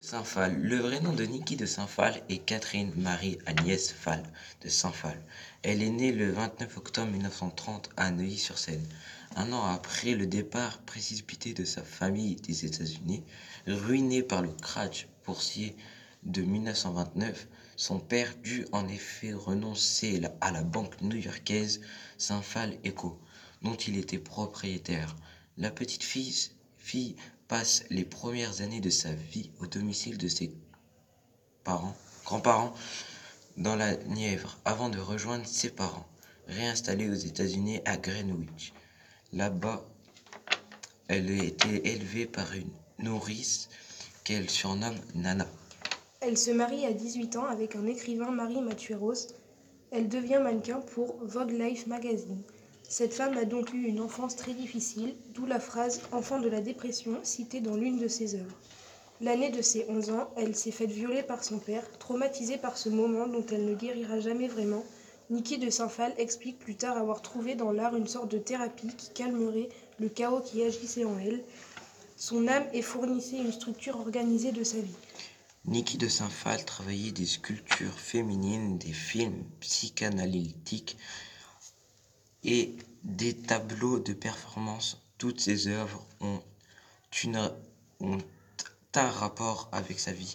Saint-Phal. Le vrai nom de Niki de Saint-Phal est Catherine Marie Agnès Phal de Saint-Phal. Elle est née le 29 octobre 1930 à Neuilly-sur-Seine. Un an après le départ précipité de sa famille des États-Unis, ruiné par le crash boursier de 1929, son père dut en effet renoncer à la banque new-yorkaise Saint-Phal Eco, dont il était propriétaire. La petite fille, fille passe les premières années de sa vie au domicile de ses parents, grands-parents dans la Nièvre avant de rejoindre ses parents, réinstallés aux États-Unis à Greenwich. Là-bas, elle a été élevée par une nourrice qu'elle surnomme Nana. Elle se marie à 18 ans avec un écrivain Marie Mathueros. Elle devient mannequin pour Vogue Life Magazine. Cette femme a donc eu une enfance très difficile, d'où la phrase enfant de la dépression citée dans l'une de ses œuvres. L'année de ses 11 ans, elle s'est faite violer par son père, traumatisée par ce moment dont elle ne guérira jamais vraiment. Niki de Saint-Phal explique plus tard avoir trouvé dans l'art une sorte de thérapie qui calmerait le chaos qui agissait en elle, son âme et fournissait une structure organisée de sa vie. Niki de Saint-Phal travaillait des sculptures féminines, des films psychanalytiques et des tableaux de performance. Toutes ces œuvres ont, une, ont un rapport avec sa vie.